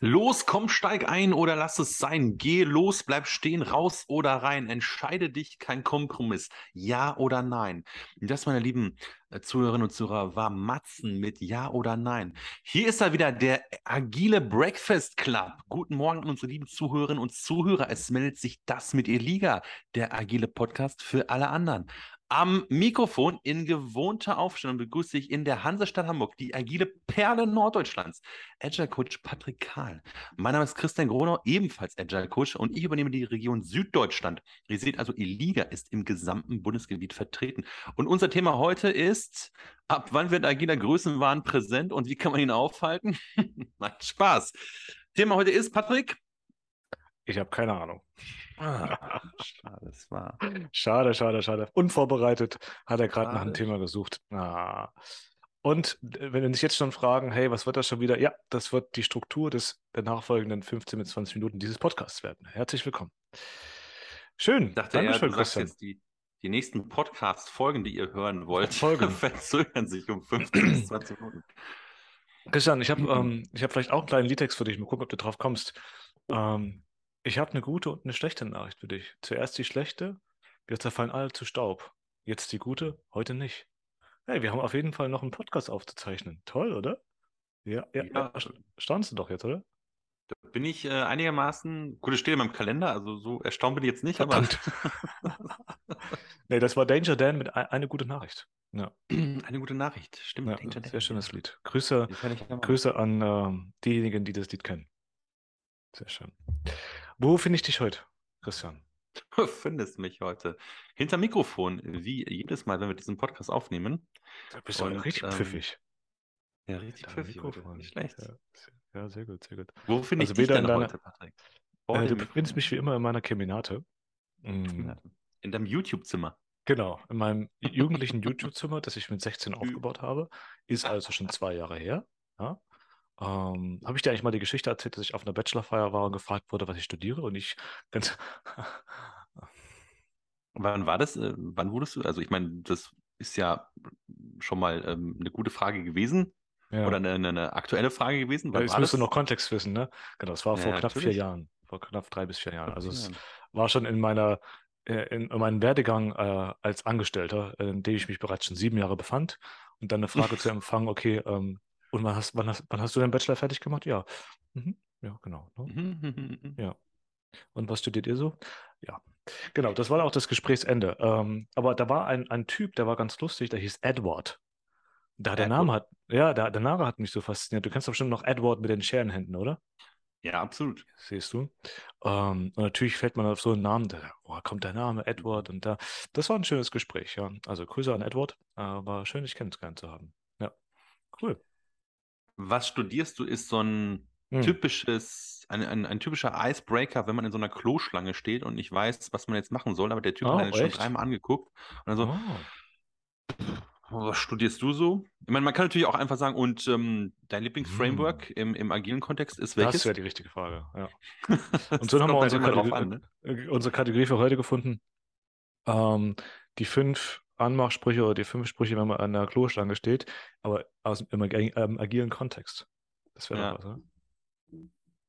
Los, komm, steig ein oder lass es sein. Geh los, bleib stehen, raus oder rein. Entscheide dich, kein Kompromiss. Ja oder nein. Das, meine lieben äh, Zuhörerinnen und Zuhörer, war Matzen mit Ja oder Nein. Hier ist er wieder, der agile Breakfast Club. Guten Morgen an unsere lieben Zuhörerinnen und Zuhörer. Es meldet sich das mit Eliga, der agile Podcast für alle anderen. Am Mikrofon in gewohnter Aufstellung begrüße ich in der Hansestadt Hamburg die agile Perle Norddeutschlands, Agile Coach Patrick Kahl. Mein Name ist Christian Gronau, ebenfalls Agile Coach und ich übernehme die Region Süddeutschland. Ihr seht also, Eliga ist im gesamten Bundesgebiet vertreten. Und unser Thema heute ist, ab wann wird agiler Größenwahn präsent und wie kann man ihn aufhalten? Macht Spaß. Thema heute ist, Patrick, ich habe keine Ahnung. Ah, schade, das war. Schade, schade, schade. Unvorbereitet hat er gerade nach einem Thema gesucht. Ah. Und wenn wir dich jetzt schon fragen, hey, was wird das schon wieder? Ja, das wird die Struktur des der nachfolgenden 15 bis 20 Minuten dieses Podcasts werden. Herzlich willkommen. Schön. Ich dachte, Dankeschön, ja, Christian. Jetzt die, die nächsten Podcast-Folgen, die ihr hören wollt, Folgen. verzögern sich um 15 bis 20 Minuten. Christian, ich habe ähm, hab vielleicht auch einen kleinen Liedtext für dich. Mal gucken, ob du drauf kommst. Ähm, ich habe eine gute und eine schlechte Nachricht für dich. Zuerst die schlechte. Wir zerfallen alle zu Staub. Jetzt die gute, heute nicht. Hey, wir haben auf jeden Fall noch einen Podcast aufzuzeichnen. Toll, oder? Ja, ja, ja. Staunst du doch jetzt, oder? Da bin ich äh, einigermaßen, gut, es steht in meinem Kalender, also so erstaunt bin ich jetzt nicht, aber. nee, das war Danger Dan mit ein, eine gute Nachricht. Ja. Eine gute Nachricht, stimmt. Ja, sehr schönes Lied. Grüße, Grüße an äh, diejenigen, die das Lied kennen. Sehr schön. Wo finde ich dich heute, Christian? Du findest mich heute hinter Mikrofon, wie jedes Mal, wenn wir diesen Podcast aufnehmen. Da bist du richtig ähm, pfiffig. Ja, richtig pfiffig. Mikrofon. Nicht schlecht. Ja, ja, sehr gut, sehr gut. Wo finde also ich dich denn deiner, heute, Patrick? Äh, du findest mich wie immer in meiner Keminate. Mm. In deinem YouTube-Zimmer. Genau, in meinem jugendlichen YouTube-Zimmer, das ich mit 16 aufgebaut habe, ist also schon zwei Jahre her. Ja? Ähm, habe ich dir eigentlich mal die Geschichte erzählt, dass ich auf einer Bachelorfeier war und gefragt wurde, was ich studiere und ich ganz. Wann war das? Äh, wann wurdest du? Also ich meine, das ist ja schon mal ähm, eine gute Frage gewesen. Ja. Oder eine, eine, aktuelle Frage gewesen. Wann ja, jetzt musst du noch Kontext wissen, ne? Genau, das war vor ja, knapp natürlich. vier Jahren. Vor knapp drei bis vier Jahren. Also es war schon in meiner äh, in meinem Werdegang äh, als Angestellter, in dem ich mich bereits schon sieben Jahre befand, und dann eine Frage zu empfangen, okay, ähm, und wann hast, wann hast, wann hast du deinen Bachelor fertig gemacht? Ja. Mhm. Ja, genau. Ne? Mhm, ja. Und was studiert ihr so? Ja. Genau, das war auch das Gesprächsende. Ähm, aber da war ein, ein Typ, der war ganz lustig, der hieß Edward. Da der Name hat, ja, der, der Name hat mich so fasziniert. Du kennst doch bestimmt noch Edward mit den Scherenhänden, oder? Ja, absolut. Siehst du. Ähm, und natürlich fällt man auf so einen Namen, da oh, kommt der Name Edward und da. Das war ein schönes Gespräch, ja. Also Grüße an Edward. Äh, war schön, dich kennengelernt zu haben. Ja. Cool was studierst du, ist so ein hm. typisches, ein, ein, ein, typischer Icebreaker, wenn man in so einer Kloschlange steht und nicht weiß, was man jetzt machen soll, aber der Typ oh, hat einen schon dreimal angeguckt und dann so, oh. was studierst du so? Ich meine, man kann natürlich auch einfach sagen, und ähm, dein Lieblingsframework hm. im, im agilen Kontext ist welches? Das wäre die richtige Frage, ja. und so haben wir unsere Kategorie, an, ne? Äh, unsere Kategorie für heute gefunden. Ähm, die fünf Anmachsprüche oder die fünf Sprüche, wenn man an der Kloschlange steht, aber aus, im ähm, agilen Kontext. Das wäre ja. was, oder?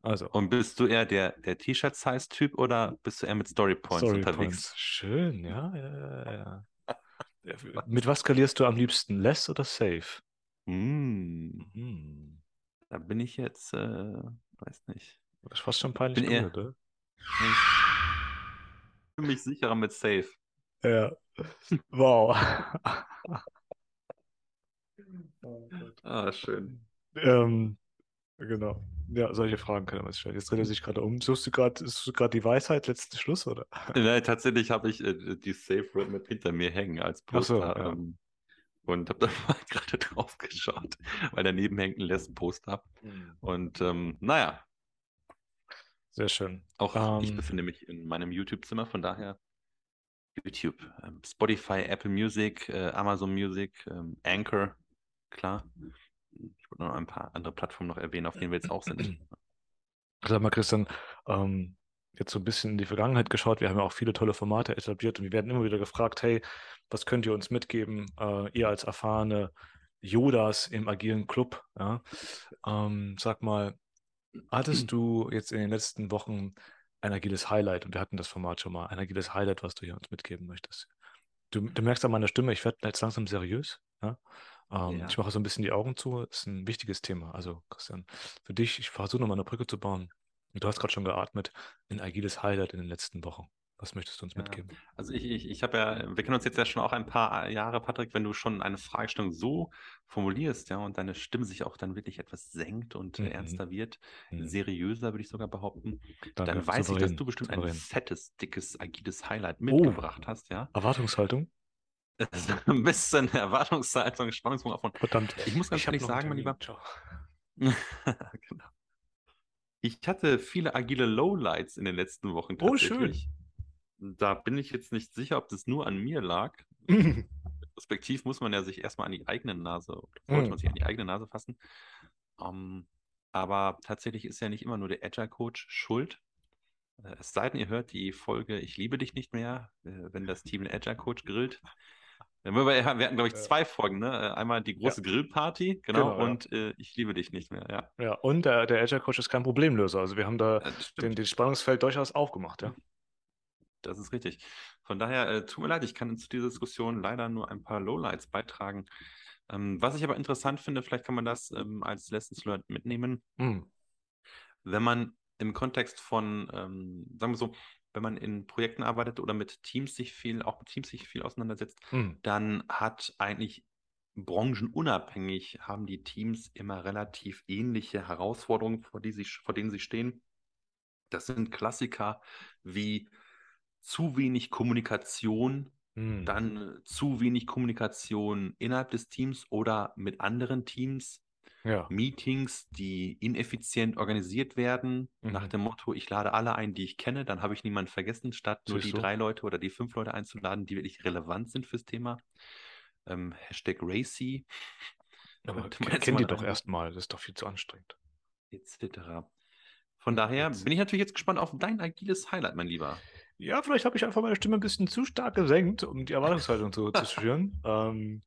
Also. Und bist du eher der, der T-Shirt-Size-Typ oder bist du eher mit Storypoints Story unterwegs? Points. Schön, ja, ja, ja, ja. mit was skalierst du am liebsten? Less oder Safe? Mm. Mm. Da bin ich jetzt, äh, weiß nicht. Das ist fast schon peinlich bin eher, oder? Ich fühle mich sicherer mit Safe. Ja. Wow. ah, schön. Ähm, genau. Ja, solche Fragen können wir stellen. Jetzt dreht er sich gerade um. Suchst du gerade die Weisheit, letzten Schluss, oder? Nein, tatsächlich habe ich äh, die Safe Roadmap hinter mir hängen als Poster. So, ja. ähm, und habe da mal gerade drauf geschaut, weil daneben hängt ein Lesson-Poster. Mhm. Und ähm, naja. Sehr schön. Auch um, ich ähm. befinde mich in meinem YouTube-Zimmer, von daher YouTube, ähm, Spotify, Apple Music, äh, Amazon Music, ähm, Anchor, klar. Ich wollte noch ein paar andere Plattformen noch erwähnen, auf denen wir jetzt auch sind. Sag mal, Christian, ähm, jetzt so ein bisschen in die Vergangenheit geschaut. Wir haben ja auch viele tolle Formate etabliert und wir werden immer wieder gefragt, hey, was könnt ihr uns mitgeben, äh, ihr als erfahrene Yodas im agilen Club? Ja? Ähm, sag mal, hattest du jetzt in den letzten Wochen ein agiles Highlight, und wir hatten das Format schon mal, ein agiles Highlight, was du hier uns mitgeben möchtest? Du, du merkst an meiner Stimme, ich werde jetzt langsam seriös. Ja? Ähm, ja. Ich mache so ein bisschen die Augen zu. Das ist ein wichtiges Thema. Also, Christian, für dich, ich versuche nochmal eine Brücke zu bauen. Du hast gerade schon geatmet, ein agiles Highlight in den letzten Wochen. Was möchtest du uns ja. mitgeben? Also ich, ich, ich habe ja, wir kennen uns jetzt ja schon auch ein paar Jahre, Patrick, wenn du schon eine Fragestellung so formulierst, ja, und deine Stimme sich auch dann wirklich etwas senkt und mhm. ernster wird, mhm. seriöser würde ich sogar behaupten, Danke. dann weiß ich, dass du bestimmt ein fettes, dickes, agiles Highlight oh. mitgebracht oh. hast, ja. Erwartungshaltung? ein bisschen Erwartungshaltung, Spannungsbogen von. Verdammt. Ich muss ganz ich ehrlich sagen, mein Lieber. genau. Ich hatte viele agile Lowlights in den letzten Wochen. Oh, schön. Da bin ich jetzt nicht sicher, ob das nur an mir lag. Respektiv muss man ja sich erstmal an die eigene Nase, sollte mm. man sich an die eigene Nase fassen. Um, ähm, aber tatsächlich ist ja nicht immer nur der Agile Coach schuld. Äh, es sei denn, ihr hört die Folge Ich liebe dich nicht mehr, äh, wenn das Team den Agile Coach grillt. Wir, wir hatten, glaube ich, zwei Folgen, ne? Äh, einmal die große ja. Grillparty, genau, genau und ja. äh, ich liebe dich nicht mehr, ja. Ja, und der, der Agile Coach ist kein Problemlöser. Also wir haben da den, den Spannungsfeld durchaus aufgemacht, ja. Das ist richtig. Von daher, äh, tut mir leid, ich kann zu dieser Diskussion leider nur ein paar Lowlights beitragen. Ähm, was ich aber interessant finde, vielleicht kann man das ähm, als Lessons Learned mitnehmen. Mhm. Wenn man im Kontext von, ähm, sagen wir so, wenn man in Projekten arbeitet oder mit Teams sich viel, auch mit Teams sich viel auseinandersetzt, hm. dann hat eigentlich branchenunabhängig haben die Teams immer relativ ähnliche Herausforderungen, vor, die sie, vor denen sie stehen. Das sind Klassiker wie zu wenig Kommunikation, hm. dann zu wenig Kommunikation innerhalb des Teams oder mit anderen Teams, ja. Meetings, die ineffizient organisiert werden, mhm. nach dem Motto, ich lade alle ein, die ich kenne, dann habe ich niemanden vergessen, statt nur die drei Leute oder die fünf Leute einzuladen, die wirklich relevant sind fürs Thema. Ähm, Hashtag Racy. Aber kenn die doch erstmal, das ist doch viel zu anstrengend. Etc. Von daher bin ich natürlich jetzt gespannt auf dein agiles Highlight, mein Lieber. Ja, vielleicht habe ich einfach meine Stimme ein bisschen zu stark gesenkt, um die Erwartungshaltung zu, zu schüren. Ähm,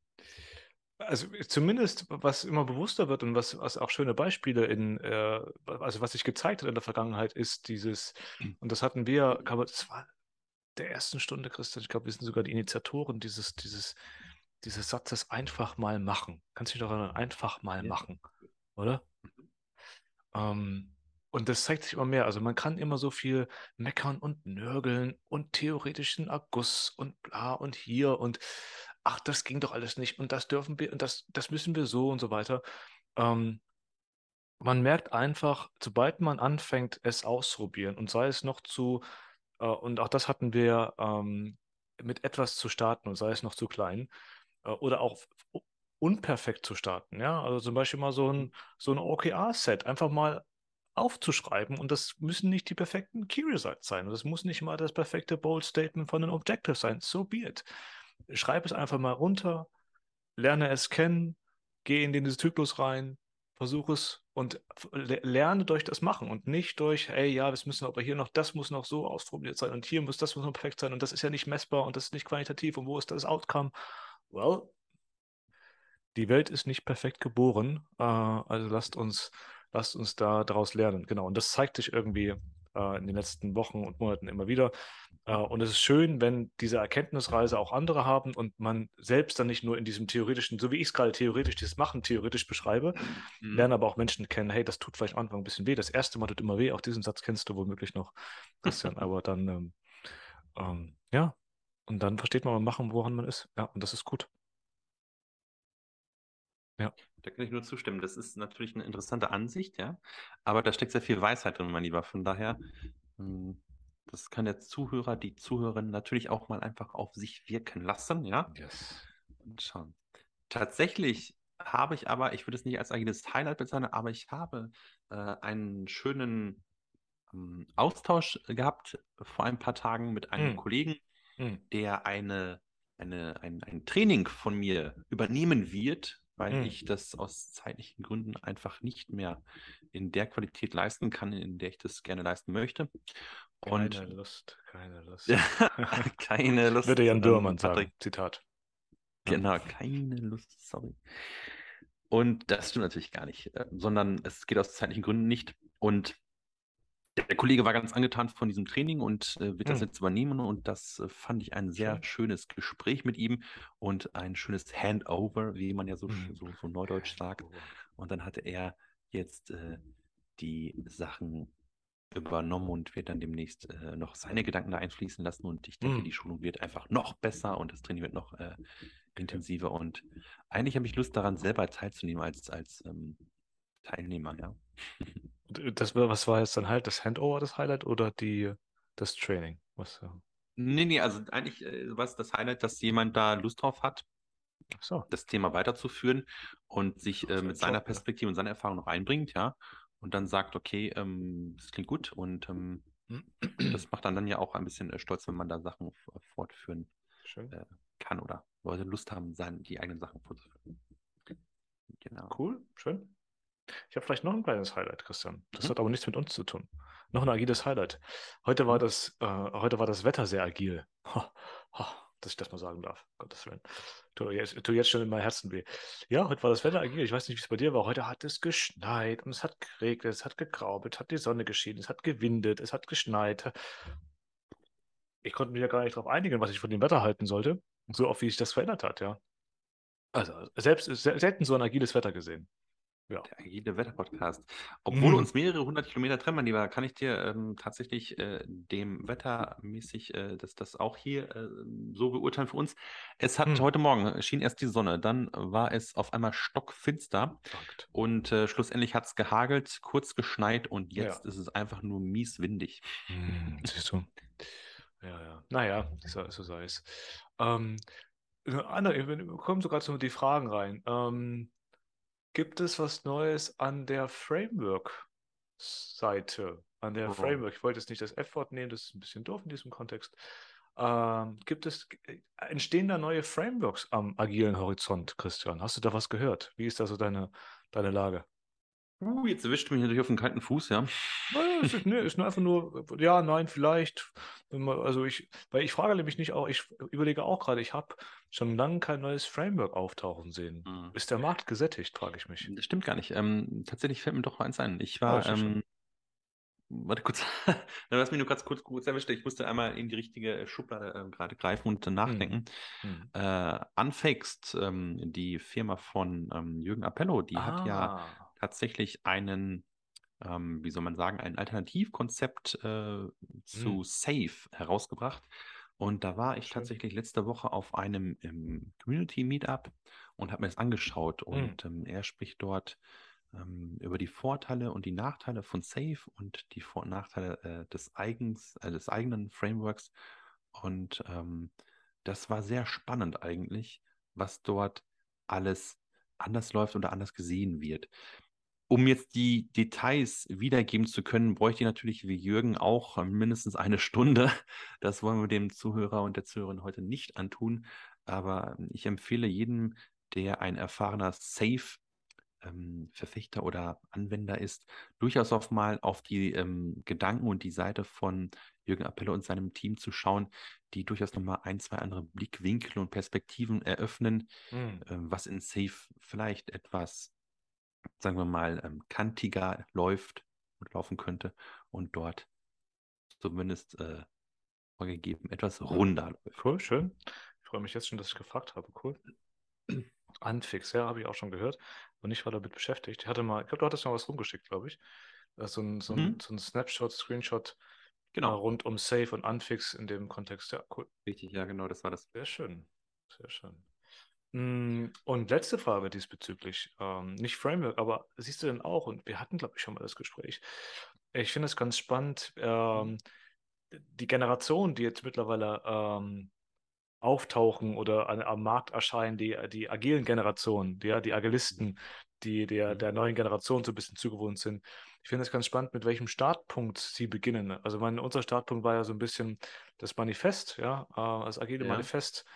also zumindest, was immer bewusster wird und was, was auch schöne Beispiele in, äh, also was sich gezeigt hat in der Vergangenheit, ist dieses, und das hatten wir, glaube das war der ersten Stunde, Christian, ich glaube, wir sind sogar die Initiatoren dieses, dieses, dieses Satzes einfach mal machen. Kannst du dich doch erinnern, einfach mal ja. machen, oder? Mhm. Ähm, und das zeigt sich immer mehr. Also man kann immer so viel meckern und nörgeln und theoretischen Erguss und bla und hier und ach, das ging doch alles nicht und das dürfen wir und das, das müssen wir so und so weiter. Ähm, man merkt einfach, sobald man anfängt, es auszuprobieren und sei es noch zu, äh, und auch das hatten wir ähm, mit etwas zu starten und sei es noch zu klein, äh, oder auch unperfekt zu starten, ja, also zum Beispiel mal so ein, so ein OKR-Set, einfach mal aufzuschreiben und das müssen nicht die perfekten Key Results sein und das muss nicht mal das perfekte Bold Statement von einem Objective sein, so be it schreib es einfach mal runter, lerne es kennen, geh in den Zyklus rein, versuche es und lerne durch das Machen und nicht durch, hey, ja, das müssen aber hier noch, das muss noch so ausprobiert sein und hier muss das muss noch perfekt sein und das ist ja nicht messbar und das ist nicht qualitativ und wo ist das Outcome? Well, die Welt ist nicht perfekt geboren, äh, also lasst uns, lasst uns da daraus lernen. Genau, und das zeigt sich irgendwie äh, in den letzten Wochen und Monaten immer wieder. Äh, und es ist schön, wenn diese Erkenntnisreise auch andere haben und man selbst dann nicht nur in diesem theoretischen, so wie ich es gerade theoretisch, dieses Machen theoretisch beschreibe, mhm. lernen aber auch Menschen kennen, hey, das tut vielleicht am Anfang ein bisschen weh. Das erste Mal tut immer weh. Auch diesen Satz kennst du womöglich noch, Christian. aber dann, ähm, ähm, ja, und dann versteht man beim Machen, woran man ist. Ja, und das ist gut. Ja. Da kann ich nur zustimmen. Das ist natürlich eine interessante Ansicht, ja. Aber da steckt sehr viel Weisheit drin, mein Lieber. Von daher, hm, das kann der Zuhörer, die Zuhörerin natürlich auch mal einfach auf sich wirken lassen, ja. Yes. Und schauen. Tatsächlich habe ich aber, ich würde es nicht als eigenes Highlight bezeichnen, aber ich habe äh, einen schönen ähm, Austausch gehabt vor ein paar Tagen mit einem mm. Kollegen, mm. der eine, eine, ein, ein Training von mir übernehmen wird weil mhm. ich das aus zeitlichen Gründen einfach nicht mehr in der Qualität leisten kann, in der ich das gerne leisten möchte. Und keine Lust, keine Lust. keine Lust. Würde Jan Dürrmann sagen, Zitat. Genau, keine Lust, sorry. Und das stimmt natürlich gar nicht, äh, sondern es geht aus zeitlichen Gründen nicht. Und der Kollege war ganz angetan von diesem Training und äh, wird das Hm. jetzt übernehmen. Und das äh, fand ich ein sehr Schön. schönes Gespräch mit ihm und ein schönes Handover, wie man ja so, Mhm. so, so neudeutsch sagt. Und dann hatte er jetzt äh, die Sachen übernommen und wird dann demnächst äh, noch seine Gedanken da einfließen lassen. Und ich denke, Mhm. die Schulung wird einfach noch besser und das Training wird noch äh, intensiver. Und eigentlich habe ich Lust daran, selber teilzunehmen als, als ähm, Teilnehmer, ja. Das, was war jetzt dann halt das Handover, das Highlight oder die, das Training? Was, äh, Nee, nee, also eigentlich äh, war es das Highlight, dass jemand da Lust drauf hat, so. das Thema weiterzuführen und sich äh, mit seiner Job, ne? Perspektive und seiner Erfahrung noch einbringt, ja. Und dann sagt, okay, ähm, das klingt gut und ähm, das macht dann, dann ja auch ein bisschen äh, stolz, wenn man da Sachen fortführen äh, kann oder Leute Lust haben, sein, die eigenen Sachen fortzuführen. Genau. Cool, schön. Ich habe vielleicht noch ein kleines Highlight, Christian. Das Mhm. hat aber nichts mit uns zu tun. Noch ein agiles Highlight. Heute war Mhm. das, äh, heute war das Wetter sehr agil. Ha, ha, dass ich das mal sagen darf. Gottes Willen. Tu jetzt, tu jetzt schon in mein Herzen weh. Ja, heute war das Wetter agil. Ich weiß nicht, wie es bei dir war. Heute hat es geschneit und es hat geregnet, es hat gegraubelt, es hat die Sonne geschienen, es hat gewindet, es hat geschneit. Ich konnte mich ja gar nicht darauf einigen, was ich von dem Wetter halten sollte. So oft, wie sich das verändert hat, ja. Also, selbst sel- selten so ein agiles Wetter gesehen. Ja. Der agile Wetter-Podcast. Obwohl Mhm. uns mehrere hundert Kilometer trennen, mein Lieber, kann ich dir ähm, tatsächlich äh, dem wettermäßig äh, das, das auch hier äh, so beurteilen für uns. Es hat Hm. heute Morgen schien erst die Sonne, dann war es auf einmal stockfinster Verrückt. und äh, schlussendlich hat es gehagelt, kurz geschneit und Ja. jetzt ist es einfach nur mies windig. Hm, siehst du. Ja, ja. Naja, so, so sei es. Ähm, andere, wir kommen sogar zu die Fragen rein. Ähm, gibt es was Neues an der Framework-Seite? An der Oh. Framework. Ich wollte jetzt nicht das F-Wort nehmen, das ist ein bisschen doof in diesem Kontext. Ähm, gibt es, entstehen da neue Frameworks am agilen Horizont, Christian? Hast du da was gehört? Wie ist da so deine, deine Lage? Uh, jetzt erwischt mich natürlich auf den kalten Fuß, ja. Naja, ist, ne, ist nur einfach nur, ja, nein, vielleicht. Also ich, weil ich frage nämlich nicht auch, ich überlege auch gerade, ich habe schon lange kein neues Framework auftauchen sehen. Hm. Ist der Markt gesättigt, frage ich mich. Das stimmt gar nicht. Ähm, tatsächlich fällt mir doch eins ein. Ich Ah, war, ja ähm, warte kurz, du hast mich nur ganz kurz, kurz erwischt. Ich musste einmal in die richtige Schublade äh, gerade greifen und äh, nachdenken. Hm. Äh, Unfixed, ähm, die Firma von ähm, Jürgen Appello, die hat ja Ah, tatsächlich einen, ähm, wie soll man sagen, ein Alternativkonzept äh, zu Hm. Safe herausgebracht. Und da war ich tatsächlich letzte Woche auf einem Community Meetup und habe mir das angeschaut. Hm. Und ähm, er spricht dort ähm, über die Vorteile und die Nachteile von Safe und die Vor- und Nachteile äh, des, eigens, äh, des eigenen Frameworks. Und ähm, das war sehr spannend eigentlich, was dort alles anders läuft oder anders gesehen wird. Um jetzt die Details wiedergeben zu können, bräuchte ich natürlich wie Jürgen auch mindestens eine Stunde. Das wollen wir dem Zuhörer und der Zuhörerin heute nicht antun. Aber ich empfehle jedem, der ein erfahrener Safe-Verfechter oder Anwender ist, durchaus auch mal auf die ähm, Gedanken und die Seite von Jürgen Appelle und seinem Team zu schauen, die durchaus nochmal ein, zwei andere Blickwinkel und Perspektiven eröffnen, Hm. ähm, was in Safe vielleicht etwas, sagen wir mal, ähm, kantiger läuft und laufen könnte und dort zumindest äh, vorgegeben etwas runder läuft. Cool, schön. Ich freue mich jetzt schon, dass ich gefragt habe. Cool. Anfix, ja, habe ich auch schon gehört. Und ich war damit beschäftigt. Ich hatte mal, ich glaube, du hattest mal was rumgeschickt, glaube ich. Äh, So ein, so ein, Mhm. so ein Snapshot, Screenshot äh, Genau, rund um Safe und Anfix in dem Kontext. Ja, cool. richtig, ja, genau, das war das. Sehr schön. Sehr schön. Mm, Und letzte Frage diesbezüglich. Ähm, nicht Framework, aber siehst du denn auch, und wir hatten, glaube ich, schon mal das Gespräch. Ich finde es ganz spannend, ähm, die Generationen, die jetzt mittlerweile ähm, auftauchen oder an, am Markt erscheinen, die, die agilen Generationen, die, ja, die Agilisten, die der, Mhm. der neuen Generation so ein bisschen zugewohnt sind. Ich finde es ganz spannend, mit welchem Startpunkt sie beginnen. Also mein, unser Startpunkt war ja so ein bisschen das Manifest, ja, äh, das agile Ja. Manifest.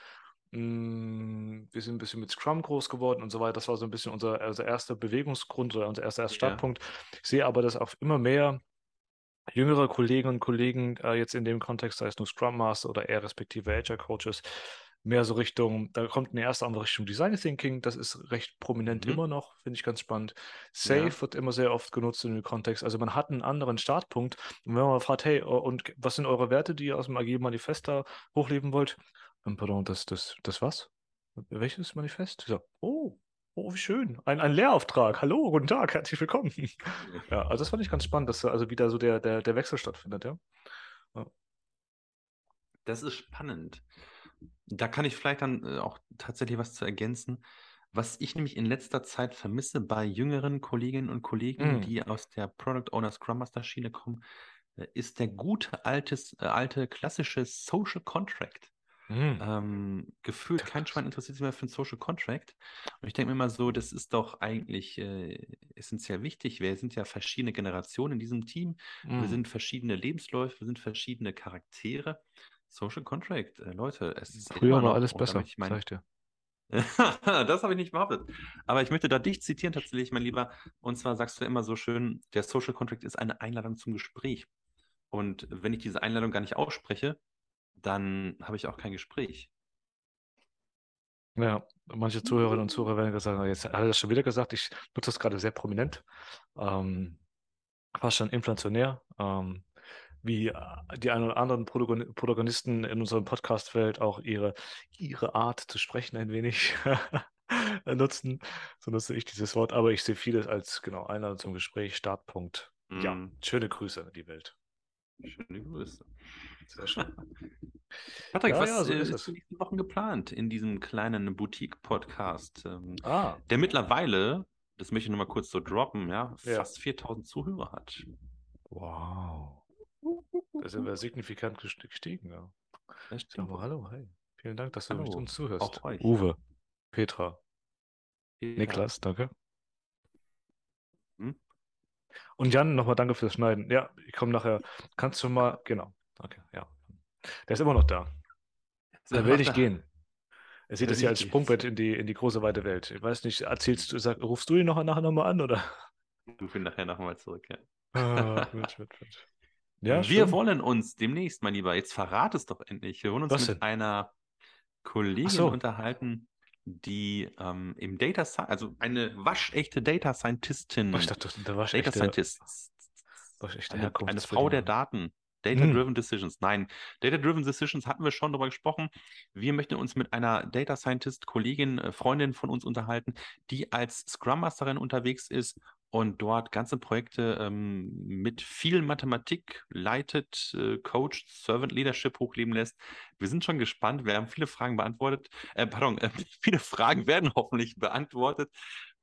Mm, Wir sind ein bisschen mit Scrum groß geworden und so weiter. Das war so ein bisschen unser, unser erster Bewegungsgrund oder unser erster, erster Ja. Startpunkt. Ich sehe aber, dass auch immer mehr jüngere Kolleginnen und Kollegen äh, jetzt in dem Kontext, sei es nur Scrum Master oder eher respektive Agile Coaches, mehr so Richtung, da kommt eine erste andere Richtung Design Thinking, das ist recht prominent mhm. immer noch, finde ich ganz spannend. Safe ja. wird immer sehr oft genutzt in dem Kontext. Also man hat einen anderen Startpunkt. Und wenn man fragt, hey, und was sind eure Werte, die ihr aus dem Agile Manifest da hochleben wollt? Ähm, pardon, das, das, das was? Welches Manifest? So, oh, Oh, wie schön. Ein, ein Lehrauftrag. Hallo, guten Tag, herzlich willkommen. Ja, also das fand ich ganz spannend, dass also wieder so der, der, der Wechsel stattfindet, ja. ja. Das ist spannend. Da kann ich vielleicht dann äh, auch tatsächlich was zu ergänzen. Was ich nämlich in letzter Zeit vermisse bei jüngeren Kolleginnen und Kollegen, mm. die aus der Product Owner Scrum Master Schiene kommen, äh, ist der gute altes, äh, alte klassische Social Contract. Mhm. Ähm, gefühlt kein Schwein interessiert sich mehr für ein Social Contract. Und ich denke mir immer so, das ist doch eigentlich äh, essentiell wichtig. Wir sind ja verschiedene Generationen in diesem Team. Mhm. Wir sind verschiedene Lebensläufe, wir sind verschiedene Charaktere. Social Contract, äh, Leute, es ist Früher war alles besser, ich mein, ich dir. das habe ich nicht behauptet. Aber ich möchte da dich zitieren tatsächlich, mein Lieber. Und zwar sagst du immer so schön, der Social Contract ist eine Einladung zum Gespräch. Und wenn ich diese Einladung gar nicht ausspreche, dann habe ich auch kein Gespräch. Ja, manche Zuhörerinnen und Zuhörer werden gesagt, jetzt hat er das schon wieder gesagt, ich nutze das gerade sehr prominent, ähm, fast schon inflationär, ähm, wie äh, die ein oder anderen Protagonisten in unserem Podcastfeld auch ihre, ihre Art zu sprechen ein wenig nutzen. So nutze ich dieses Wort, aber ich sehe vieles als genau Einladung zum Gespräch, Startpunkt. Mm. Ja, mhm. schöne Grüße an die Welt. Schöne Grüße. Sehr schön. Patrick, ja, was ja, so äh, ist, ist für nächsten Wochen geplant in diesem kleinen Boutique-Podcast? Ähm, ah. Der mittlerweile, das möchte ich nochmal kurz so droppen, ja, ja. fast 4000 Zuhörer hat. Wow. Da sind wir signifikant gestiegen, ja. Aber hallo, hey. Vielen Dank, dass du hallo. uns zuhörst. Auch euch. Uwe, Petra, Petra. Niklas, danke. Hm? Und Jan, nochmal danke fürs Schneiden. Ja, ich komme nachher. Kannst du mal, genau. Okay, ja. Der ist immer noch da. Er will nicht gehen. Er sieht das hier als Sprungbrett in die, in die große weite Welt. Ich weiß nicht, erzählst du, sag, rufst du ihn noch, nachher nochmal an, oder? Du ihn nachher nochmal zurück, ja. Ah, Mensch, Mensch, Mensch. Ja, wir stimmt. wollen uns demnächst, mein Lieber, jetzt verrat es doch endlich. Wir wollen uns Was mit denn? einer Kollegin so. unterhalten, die ähm, im Data Science, also eine waschechte Data Scientistin. Ich dachte, der waschechte, Data Scientist. Waschechte eine, eine Frau der Daten. Data-Driven hm. Decisions. Nein, Data-Driven Decisions hatten wir schon darüber gesprochen. Wir möchten uns mit einer Data Scientist, Kollegin, äh, Freundin von uns unterhalten, die als Scrum Masterin unterwegs ist und dort ganze Projekte ähm, mit viel Mathematik leitet, äh, coacht, Servant Leadership hochleben lässt. Wir sind schon gespannt. Wir haben viele Fragen beantwortet. Äh, pardon, äh, viele Fragen werden hoffentlich beantwortet.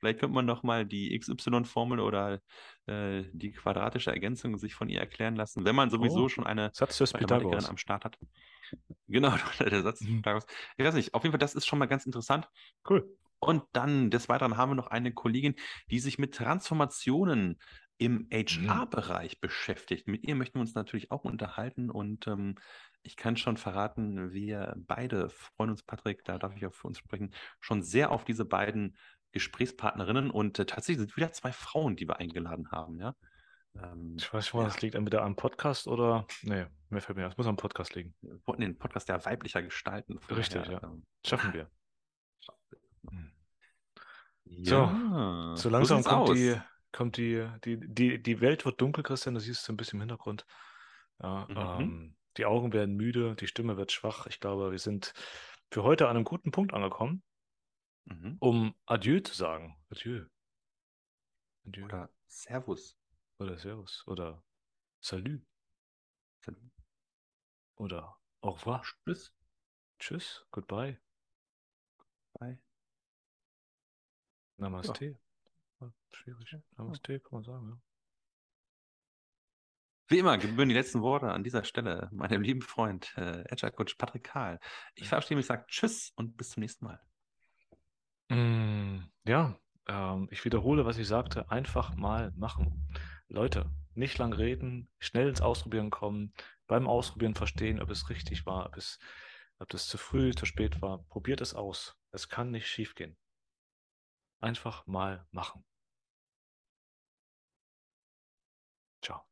Vielleicht könnte man noch mal die XY-Formel oder äh, die quadratische Ergänzung sich von ihr erklären lassen, wenn man sowieso oh, schon eine Satz des Pythagoras am Start hat. Genau, der Satz des mhm. Pythagoras. Ich weiß nicht, auf jeden Fall, das ist schon mal ganz interessant. Cool. Und dann des Weiteren haben wir noch eine Kollegin, die sich mit Transformationen im HR-Bereich mhm. beschäftigt. Mit ihr möchten wir uns natürlich auch unterhalten und ähm, ich kann schon verraten, wir beide freuen uns, Patrick, da darf ich auch für uns sprechen, schon sehr auf diese beiden Gesprächspartnerinnen und äh, tatsächlich sind wieder zwei Frauen, die wir eingeladen haben, ja. Ähm, ich weiß nicht, ja. das liegt entweder am Podcast oder. Nee, mir fällt mir das muss am Podcast liegen. Wir wollten den Podcast ja weiblicher gestalten. Richtig, ja. Ähm, Schaffen wir. Hm. Ja, so, so langsam kommt, die, kommt die, die, die, die Welt wird dunkel, Christian, das siehst du ein bisschen im Hintergrund. Ja, mhm. ähm, die Augen werden müde, die Stimme wird schwach. Ich glaube, wir sind für heute an einem guten Punkt angekommen. Mhm. um Adieu zu sagen. Adieu. Adieu. Oder Servus. Oder Servus. Oder Salut. Salut. Oder Au revoir. Tschüss. Tschüss. Goodbye. Bye. Namaste. Ja. Schwierig. Namaste kann man sagen, ja. Wie immer gebühren die letzten Worte an dieser Stelle meinem lieben Freund äh, Agile Coach Patrick Kahl. Ich verabschiede mich, sage Tschüss und bis zum nächsten Mal. Mm, ja, ähm, ich wiederhole, was ich sagte, einfach mal machen. Leute, nicht lang reden, schnell ins Ausprobieren kommen, beim Ausprobieren verstehen, ob es richtig war, ob es, ob es zu früh, zu spät war. Probiert es aus. Es kann nicht schiefgehen. Einfach mal machen. Ciao.